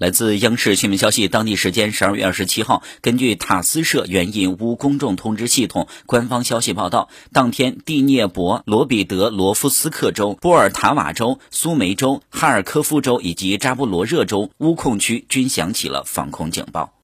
来自央视新闻消息，当地时间十二月二十七号，根据塔斯社援引乌公众通知系统官方消息报道，当天第聂伯罗彼得罗夫斯克州、波尔塔瓦州、苏梅州、哈尔科夫州以及扎波罗热州乌控区均响起了防空警报。